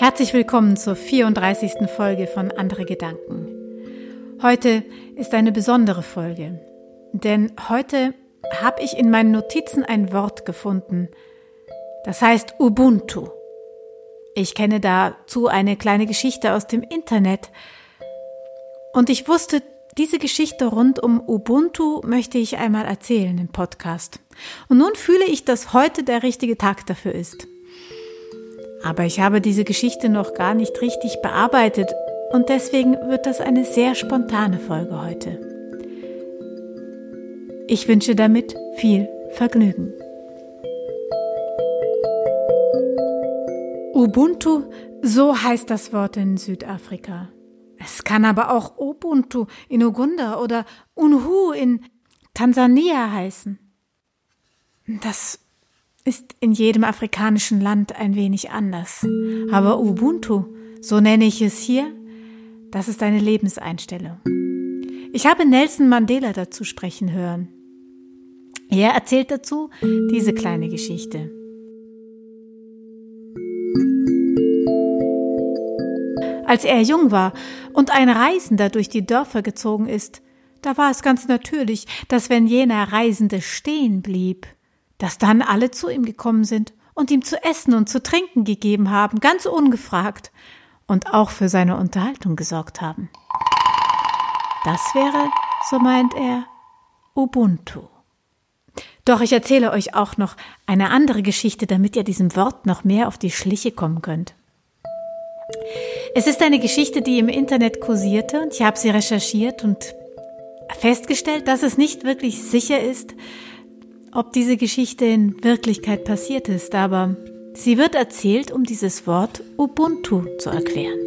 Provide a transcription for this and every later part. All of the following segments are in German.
Herzlich willkommen zur 34. Folge von Andere Gedanken. Heute ist eine besondere Folge, denn heute habe ich in meinen Notizen ein Wort gefunden, das heißt Ubuntu. Ich kenne dazu eine kleine Geschichte aus dem Internet und ich wusste, diese Geschichte rund um Ubuntu möchte ich einmal erzählen im Podcast. Und nun fühle ich, dass heute der richtige Tag dafür ist. Aber ich habe diese Geschichte noch gar nicht richtig bearbeitet und deswegen wird das eine sehr spontane Folge heute. Ich wünsche damit viel Vergnügen. Ubuntu, so heißt das Wort in Südafrika. Es kann aber auch Ubuntu in Uganda oder Unhu in Tansania heißen. Das ist in jedem afrikanischen Land ein wenig anders. Aber Ubuntu, so nenne ich es hier, das ist eine Lebenseinstellung. Ich habe Nelson Mandela dazu sprechen hören. Er erzählt dazu diese kleine Geschichte. Als er jung war und ein Reisender durch die Dörfer gezogen ist, da war es ganz natürlich, dass wenn jener Reisende stehen blieb, dass dann alle zu ihm gekommen sind und ihm zu essen und zu trinken gegeben haben, ganz ungefragt, und auch für seine Unterhaltung gesorgt haben. Das wäre, so meint er, Ubuntu. Doch ich erzähle euch auch noch eine andere Geschichte, damit ihr diesem Wort noch mehr auf die Schliche kommen könnt. Es ist eine Geschichte, die im Internet kursierte und ich habe sie recherchiert und festgestellt, dass es nicht wirklich sicher ist, ob diese Geschichte in Wirklichkeit passiert ist, aber sie wird erzählt, um dieses Wort Ubuntu zu erklären.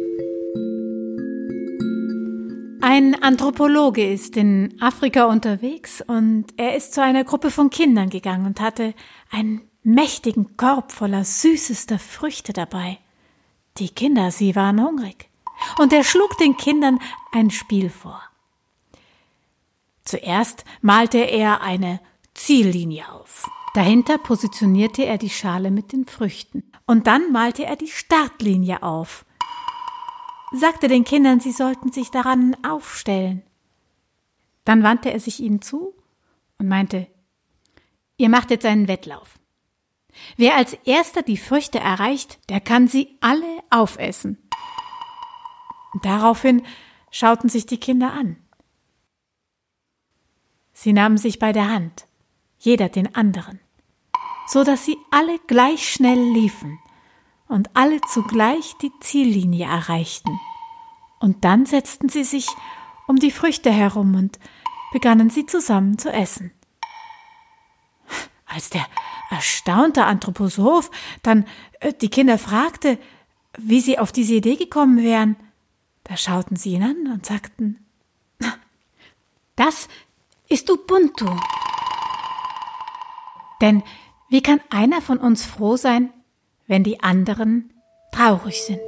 Ein Anthropologe ist in Afrika unterwegs und er ist zu einer Gruppe von Kindern gegangen und hatte einen mächtigen Korb voller süßester Früchte dabei. Die Kinder, sie waren hungrig. Und er schlug den Kindern ein Spiel vor. Zuerst malte er eine Ziellinie auf. Dahinter positionierte er die Schale mit den Früchten. Und dann malte er die Startlinie auf. Sagte den Kindern, sie sollten sich daran aufstellen. Dann wandte er sich ihnen zu und meinte, ihr macht jetzt einen Wettlauf. Wer als erster die Früchte erreicht, der kann sie alle aufessen. Daraufhin schauten sich die Kinder an. Sie nahmen sich bei der Hand jeder den anderen, so dass sie alle gleich schnell liefen und alle zugleich die Ziellinie erreichten. Und dann setzten sie sich um die Früchte herum und begannen sie zusammen zu essen. Als der erstaunte Anthroposoph dann äh, die Kinder fragte, wie sie auf diese Idee gekommen wären, da schauten sie ihn an und sagten, das ist Ubuntu. Denn wie kann einer von uns froh sein, wenn die anderen traurig sind?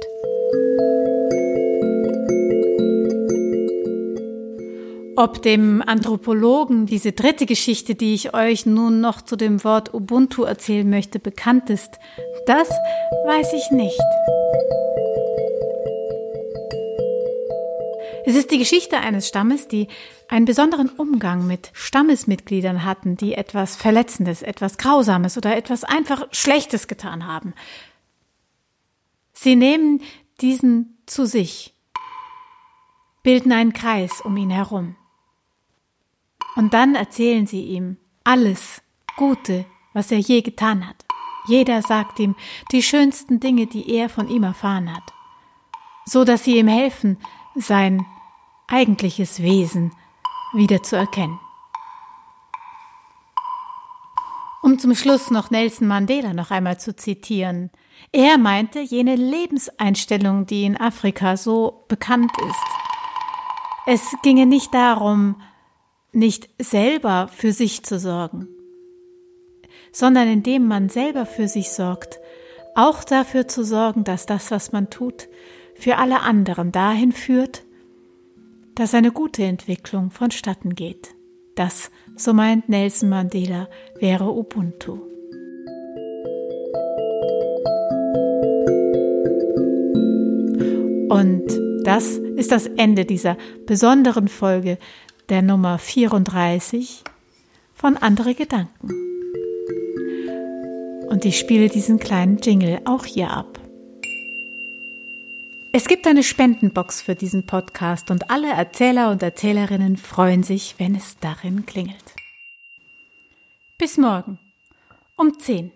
Ob dem Anthropologen diese dritte Geschichte, die ich euch nun noch zu dem Wort Ubuntu erzählen möchte, bekannt ist, das weiß ich nicht. Es ist die Geschichte eines Stammes, die einen besonderen Umgang mit Stammesmitgliedern hatten, die etwas Verletzendes, etwas Grausames oder etwas einfach Schlechtes getan haben. Sie nehmen diesen zu sich, bilden einen Kreis um ihn herum. Und dann erzählen sie ihm alles Gute, was er je getan hat. Jeder sagt ihm die schönsten Dinge, die er von ihm erfahren hat, so dass sie ihm helfen, sein eigentliches Wesen wieder zu erkennen. Um zum Schluss noch Nelson Mandela noch einmal zu zitieren. Er meinte jene Lebenseinstellung, die in Afrika so bekannt ist. Es ginge nicht darum, nicht selber für sich zu sorgen, sondern indem man selber für sich sorgt, auch dafür zu sorgen, dass das, was man tut, für alle anderen dahin führt, dass eine gute Entwicklung vonstatten geht. Das, so meint Nelson Mandela, wäre Ubuntu. Und das ist das Ende dieser besonderen Folge der Nummer 34 von Andere Gedanken. Und ich spiele diesen kleinen Jingle auch hier ab. Es gibt eine Spendenbox für diesen Podcast und alle Erzähler und Erzählerinnen freuen sich, wenn es darin klingelt. Bis morgen um 10.